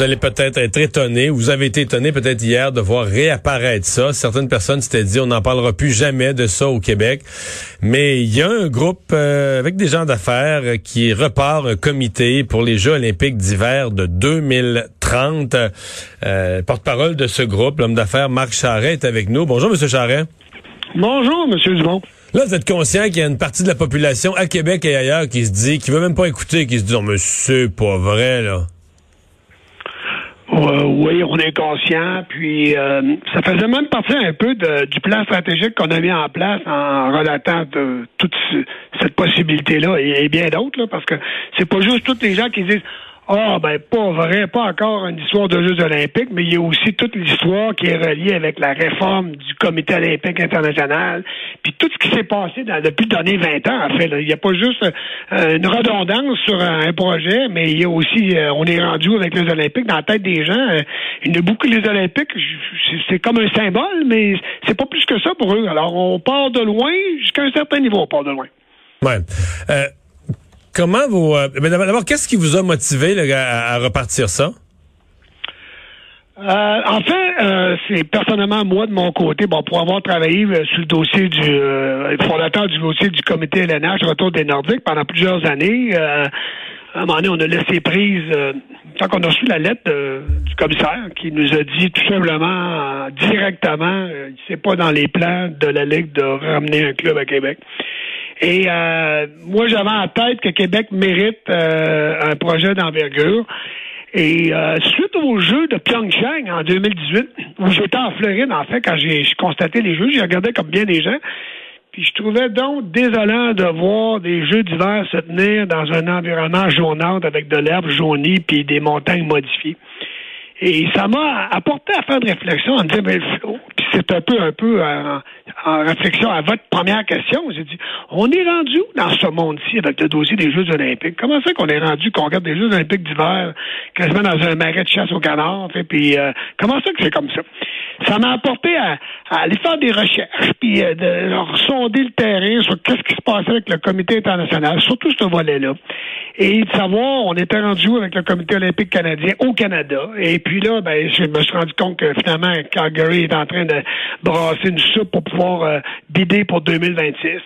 Vous allez peut-être être étonné, vous avez été étonné peut-être hier de voir réapparaître ça. Certaines personnes s'étaient dit on n'en parlera plus jamais de ça au Québec. Mais il y a un groupe euh, avec des gens d'affaires qui repart un comité pour les Jeux olympiques d'hiver de 2030. Euh, porte-parole de ce groupe, l'homme d'affaires Marc Charret est avec nous. Bonjour Monsieur Charret. Bonjour, Monsieur Dumont. Là, vous êtes conscient qu'il y a une partie de la population à Québec et ailleurs qui se dit, qui veut même pas écouter, qui se dit, non, mais c'est pas vrai, là. Euh, oui, on est conscient. Puis euh, ça faisait même partie un peu de, du plan stratégique qu'on a mis en place en relatant de, toute cette possibilité-là et, et bien d'autres, parce que c'est pas juste tous les gens qui disent ah, ben, pas vrai, pas encore une histoire de Jeux olympiques, mais il y a aussi toute l'histoire qui est reliée avec la réforme du Comité olympique international, puis tout ce qui s'est passé depuis les derniers 20 ans, en fait. Il n'y a pas juste euh, une redondance sur un, projet, mais il y a aussi, euh, on est rendu avec les Olympiques dans la tête des gens. Euh, y a beaucoup les Olympiques, c'est comme un symbole, mais c'est pas plus que ça pour eux. Alors, on part de loin, jusqu'à un certain niveau, on part de loin. Ouais. Comment vous... Euh, D'abord, qu'est-ce qui vous a motivé à, repartir ça? Euh, en fait, euh, c'est personnellement moi de mon côté, bon, pour avoir travaillé euh, sur le dossier du euh, fondateur du dossier du comité LNH Retour des Nordiques pendant plusieurs années. À un moment donné, on a laissé prise tant qu'on a reçu la lettre du commissaire qui nous a dit tout simplement directement, c'est pas dans les plans de la Ligue de ramener un club à Québec. Et euh, moi, j'avais en tête que Québec mérite euh, un projet d'envergure. Et euh, suite aux Jeux de Pyeongchang en 2018, où j'étais en Floride, en fait, quand j'ai constaté les Jeux, j'ai regardé comme bien des gens. Puis je trouvais donc désolant de voir des Jeux d'hiver se tenir dans un environnement jaunâtre avec de l'herbe jaunie puis des montagnes modifiées. Et ça m'a apporté à faire de réflexion en me disant, ben, puis c'est un peu, un peu en, en, réflexion à votre première question. J'ai dit, on est rendu dans ce monde-ci avec le dossier des Jeux olympiques? Comment c'est qu'on est rendu qu'on regarde des Jeux olympiques d'hiver quasiment dans un marais de chasse au canard? Fait, puis euh, comment c'est que c'est comme ça? Ça m'a apporté à, à, aller faire des recherches, puis euh, de leur sonder le terrain sur qu'est-ce qui se passait avec le comité international, surtout ce volet-là. Et de savoir, on était rendu avec le comité olympique canadien au Canada. Et puis là, ben, je me suis rendu compte que finalement, Calgary est en train de brasser une soupe pour pouvoir euh, bider pour 2026.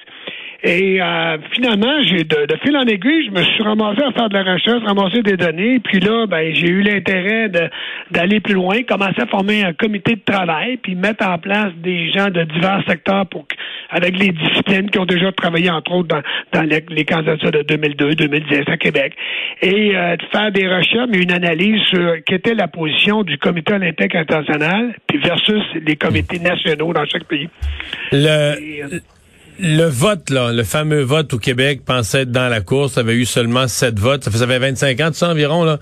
Et euh, finalement, j'ai de, de, fil en aiguille, je me suis ramassé à faire de la recherche, ramasser des données. Puis là, ben, j'ai eu l'intérêt d'aller plus loin, commencer à former un comité de travail, puis mettre en place des gens de divers secteurs pour avec les disciplines qui ont déjà travaillé, entre autres, dans, dans les, les candidatures de 2002, 2010 à Québec. Et euh, de faire des recherches, mais une analyse sur quelle était la position du comité olympique international, puis versus les comités nationaux dans chaque pays. Le... Et, euh, le vote, là, le fameux vote au Québec pensait être dans la course, avait eu seulement sept votes. Ça faisait 25 ans, ça environ, là.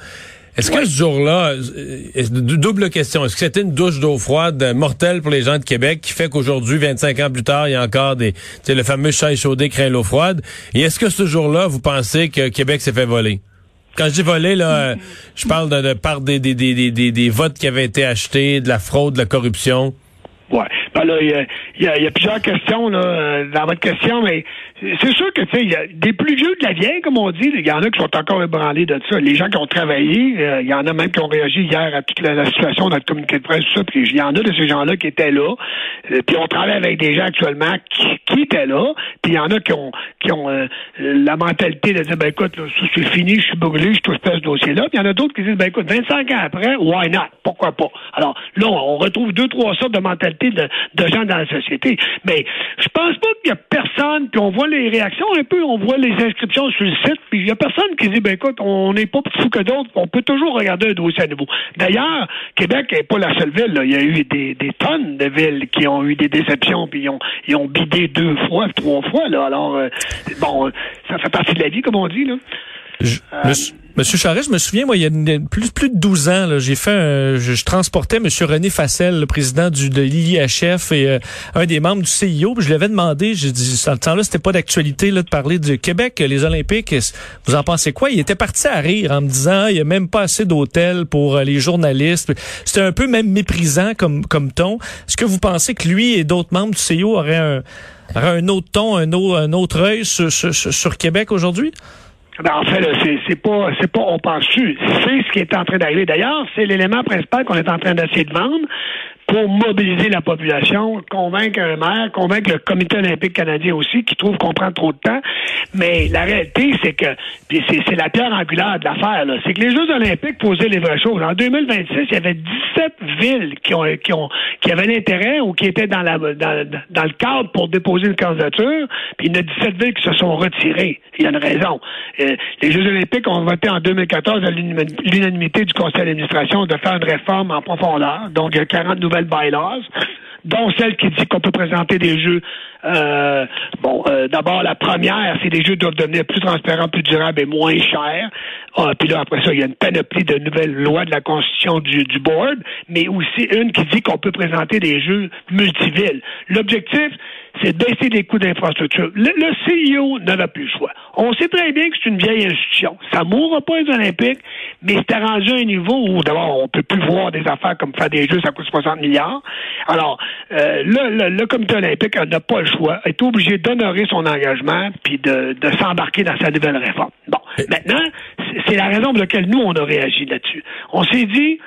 Est-ce ouais. que ce jour-là, double question, est-ce que c'était une douche d'eau froide mortelle pour les gens de Québec qui fait qu'aujourd'hui, 25 ans plus tard, il y a encore des, tu le fameux chat échaudé craint l'eau froide? Et est-ce que ce jour-là, vous pensez que Québec s'est fait voler? Quand je dis voler, là, je parle de, de part des, des, des, des, des votes qui avaient été achetés, de la fraude, de la corruption. Ouais. Ben là, il y a, y, y a, plusieurs questions là, dans votre question, mais c'est sûr que tu sais, il y a des plus vieux de la vieille, comme on dit, il y en a qui sont encore ébranlés de ça. Les gens qui ont travaillé, il euh, y en a même qui ont réagi hier à toute la, la situation dans le communiqué de presse, tout ça, puis il y en a de ces gens-là qui étaient là. Euh, puis on travaille avec des gens actuellement qui, qui étaient là, puis il y en a qui ont qui ont euh, la mentalité de dire ben écoute, là, c'est fini, je suis brûlé, je touche pas ce dossier-là. Puis il y en a d'autres qui disent ben écoute, 25 ans après, why not? Pourquoi pas? Alors là, on retrouve deux, trois sortes de mentalités de, gens dans la société. Mais je pense pas qu'il y a personne, puis on voit les réactions un peu, on voit les inscriptions sur le site, puis il y a personne qui dit, ben écoute, on n'est pas plus fou que d'autres, on peut toujours regarder un dossier à nouveau. D'ailleurs, Québec n'est pas la seule ville. Il y a eu des, des, tonnes de villes qui ont eu des déceptions, puis ils ont, ils ont bidé deux fois, trois fois. Là. Alors, euh, bon, ça fait partie de la vie, comme on dit. Là. Je, Monsieur Charest, je me souviens, moi, il y a plus, plus de 12 ans, j'ai fait je, transportais Monsieur René Fassel, le président du, de l'IHF et euh, un des membres du CIO. Je lui avais demandé, j'ai dit, dans le temps-là, c'était pas d'actualité là, de parler du Québec, les Olympiques. Vous en pensez quoi? Il était parti à rire en me disant, il y a même pas assez d'hôtels pour euh, les journalistes. C'était un peu même méprisant comme, comme ton. Est-ce que vous pensez que lui et d'autres membres du CIO auraient un, un autre ton, un, autre, un autre œil sur, sur Québec aujourd'hui? Ben, en fait, c'est pas c'est pas on pense c'est ce qui est en train d'arriver. D'ailleurs, c'est l'élément principal qu'on est en train d'essayer de vendre pour mobiliser la population, convaincre un maire, convaincre le comité olympique canadien aussi, qui trouve qu'on prend trop de temps. Mais la réalité, c'est que, c'est la pierre angulaire de l'affaire, c'est que les Jeux olympiques posaient les vraies choses. En 2026, il y avait 17 villes qui ont qui ont qui avaient l'intérêt ou qui étaient dans la dans, dans, le cadre pour déposer une candidature, puis il y en a 17 villes qui se sont retirées. Il y a une raison. Euh, les Jeux olympiques ont voté en 2014 à l'unanimité du conseil d'administration de faire une réforme en profondeur. Donc, il y a 40 nouvelles bylaws dont celle qui dit qu'on peut présenter des jeux. Euh, bon, euh, d'abord la première, c'est des jeux doivent devenir plus transparents, plus durables et moins chers. Ah, puis là après ça, il y a une panoplie de nouvelles lois de la constitution du, du board, mais aussi une qui dit qu'on peut présenter des jeux multivilles. L'objectif, c'est de baisser les coûts d'infrastructure. Le, le CEO n'avait plus le choix. On sait très bien que c'est une vieille institution. Ça mourra pas les Olympiques, mais c'est arrangé à un niveau où, d'abord, on peut plus voir des affaires comme faire des jeux, ça coûte 60 milliards. Alors, euh, le, le, comité olympique n'a pas le choix, est obligé d'honorer son engagement puis de, de s'embarquer dans sa nouvelle réforme. Bon, maintenant, c'est la raison pour laquelle nous, on a réagi là-dessus. On s'est dit,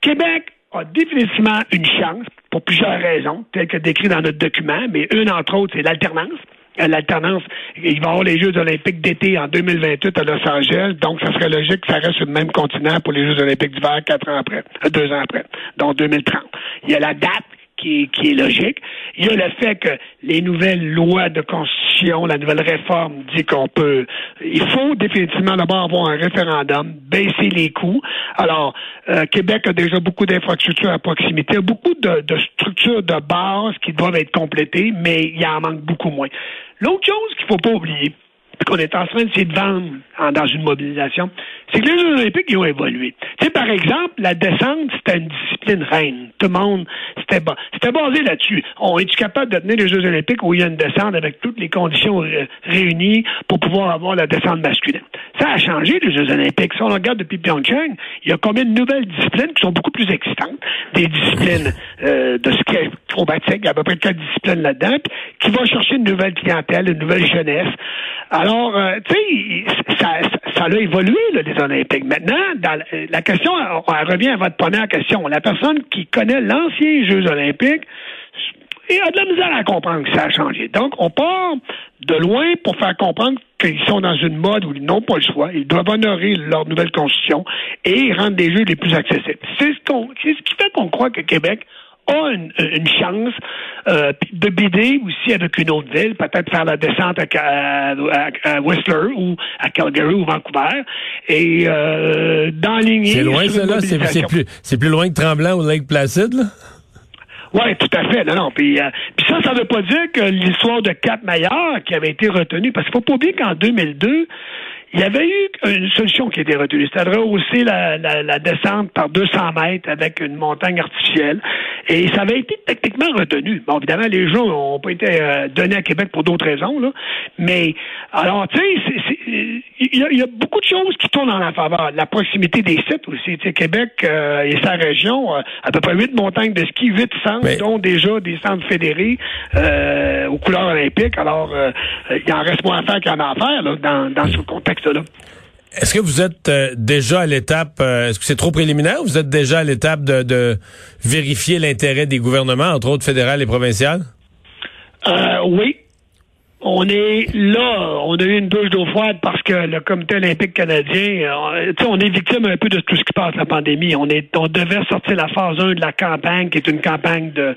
Québec a définitivement une chance, pour plusieurs raisons, telles que décrites dans notre document, mais une entre autres, c'est l'alternance. Euh, l'alternance, il va y avoir les Jeux olympiques d'été en 2028 à Los Angeles, donc ça serait logique que ça reste sur le même continent pour les Jeux olympiques d'hiver quatre ans après, euh, deux ans après, donc 2030. Il y a la date qui est, logique. Il y a le fait que les nouvelles lois de constitution, la nouvelle réforme dit qu'on peut, il faut définitivement d'abord avoir un référendum, baisser les coûts. Alors, euh, Québec a déjà beaucoup d'infrastructures à proximité, beaucoup de, de structures de base qui doivent être complétées, mais il en manque beaucoup moins. L'autre chose qu'il faut pas oublier, qu'on est en train de vendre dans une mobilisation, c'est que les Jeux olympiques ils ont évolué. Tu sais, par exemple, la descente, c'était une discipline reine. Tout le monde, c'était basé là-dessus. On est capable de tenir les Jeux olympiques où il y a une descente avec toutes les conditions réunies pour pouvoir avoir la descente masculine? Ça a changé, les Jeux olympiques. Si on regarde depuis Pyeongchang, il y a combien de nouvelles disciplines qui sont beaucoup plus excitantes? Des disciplines euh, de ski acrobatique, il y a à peu près quatre disciplines là-dedans, qui vont chercher une nouvelle clientèle, une nouvelle jeunesse. Euh, tu sais, ça, ça, a évolué, là, les Olympiques. Maintenant, la question, elle revient à votre première question. La personne qui connaît l'ancien Jeux olympiques, et a de la misère à comprendre que ça a changé. Donc, on part de loin pour faire comprendre qu'ils sont dans une mode où ils n'ont pas le choix. Ils doivent honorer leur nouvelle constitution et rendre des jeux les plus accessibles. C'est ce, ce qui fait qu'on croit que Québec a une, chance euh, de bider aussi avec une autre ville, peut-être faire la descente à, Whistler ou à Calgary ou Vancouver et euh, d'enligner. C'est loin, ça, là? C'est plus, plus loin que Tremblant ou Lake Placid, là? Oui, tout à fait. Non, non. Puis, euh, puis ça, ça ne veut pas dire que l'histoire de Cap Maillard qui avait été retenue, parce qu'il faut pas oublier qu'en 2002, il y avait eu une solution qui était retenue, c'est-à-dire rehausser la, la, la, descente par 200 mètres avec une montagne artificielle. Et ça avait été techniquement retenu. Bon, évidemment, les gens n'ont pas été euh, donnés à Québec pour d'autres raisons, là. Mais, alors, tu sais, il y, a beaucoup de choses qui tournent en la faveur. La proximité des sites aussi. Tu sais, Québec euh, et sa région, euh, à peu près huit montagnes de ski, huit centres, dont déjà des centres fédérés aux couleurs olympiques. Alors, il en reste moins à faire qu'en a faire, là, dans, dans ce contexte est-ce que vous êtes euh, déjà à l'étape, euh, est-ce que c'est trop préliminaire ou vous êtes déjà à l'étape de, vérifier l'intérêt des gouvernements, entre autres fédéral et provincial? Euh, oui. On est là, on a eu une douche d'eau froide parce que le comité olympique canadien, on est victime un peu de tout ce qui passe la pandémie. On est, on devait sortir la phase 1 de la campagne, qui est une campagne de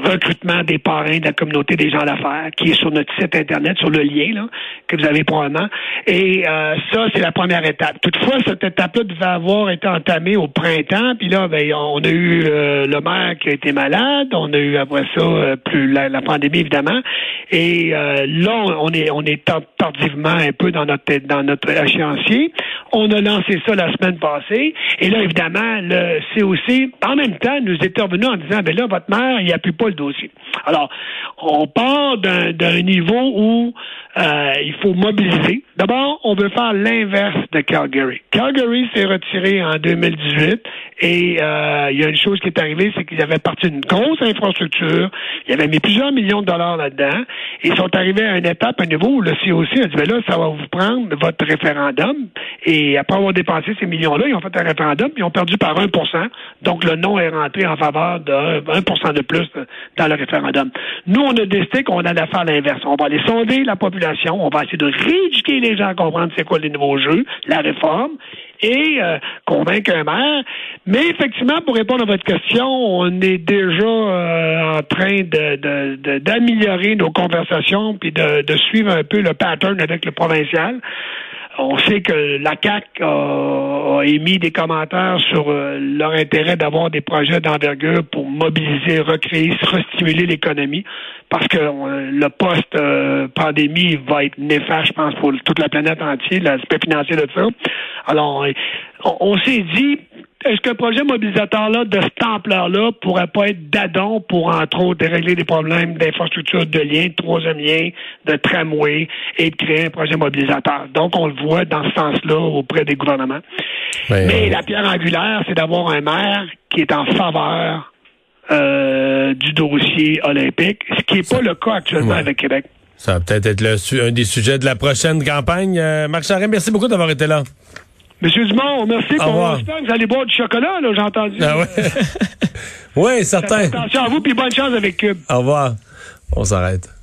recrutement des parrains de la communauté des gens d'affaires, qui est sur notre site Internet, sur le lien là, que vous avez probablement. Et euh, ça, c'est la première étape. Toutefois, cette étape-là devait avoir été entamée au printemps, puis là, ben, on a eu euh, le maire qui a été malade, on a eu après ça euh, plus la, pandémie, évidemment. Et là, on est on est tardivement un peu dans notre dans notre échéancier. On a lancé ça la semaine passée. Et là, évidemment, le COC, en même temps, nous est revenu en disant, ben là, votre maire, il appuie pas le dossier. Alors, on part d'un niveau où euh, il faut mobiliser. D'abord, on veut faire l'inverse de Calgary. Calgary s'est retiré en 2018 et euh, il y a une chose qui est arrivée, c'est qu'ils avaient parti d'une grosse infrastructure, ils avaient mis plusieurs millions de dollars là-dedans et ils sont arrivés à une étape, un niveau où le COC a dit, ben là, ça va vous prendre votre référendum et après avoir dépensé ces millions-là, ils ont fait un référendum ils ont perdu par 1% Donc, le non est rentré en faveur de 1 de plus dans le référendum. Nous, on a décidé qu'on allait faire l'inverse. On va aller sonder la population on va essayer de rééduquer les gens à comprendre c'est quoi les nouveaux jeux, la réforme, et euh, convaincre un maire. Mais effectivement, pour répondre à votre question, on est déjà euh, en train d'améliorer nos conversations puis de suivre un peu le pattern avec le provincial on sait que la CAC a, émis des commentaires sur euh, leur intérêt d'avoir des projets d'envergure pour mobiliser, recréer, restimuler l'économie, parce que euh, le post-pandémie va être néfaste, je pense, pour toute la planète entière, l'aspect financier de ça. Alors, on s'est dit, est-ce qu'un projet mobilisateur-là, de cette ampleur-là, pourrait pas être d'adon pour, entre autres, régler des problèmes d'infrastructure de lien, de troisième lien, de tramway, et de créer un projet mobilisateur? Donc, on le voit dans ce sens-là auprès des gouvernements. Mais la pierre angulaire, c'est d'avoir un maire qui est en faveur euh, du dossier olympique, ce qui n'est pas le cas actuellement avec Québec. Ça va peut-être être le, un des sujets de la prochaine campagne. Euh, Marc Charest, merci beaucoup d'avoir été là. Monsieur Dumont, merci. Pour vous allez boire du chocolat, là, j'ai entendu. Ah ouais. oui, certain. Attention à vous, puis bonne chance avec Cube. Au revoir. On s'arrête.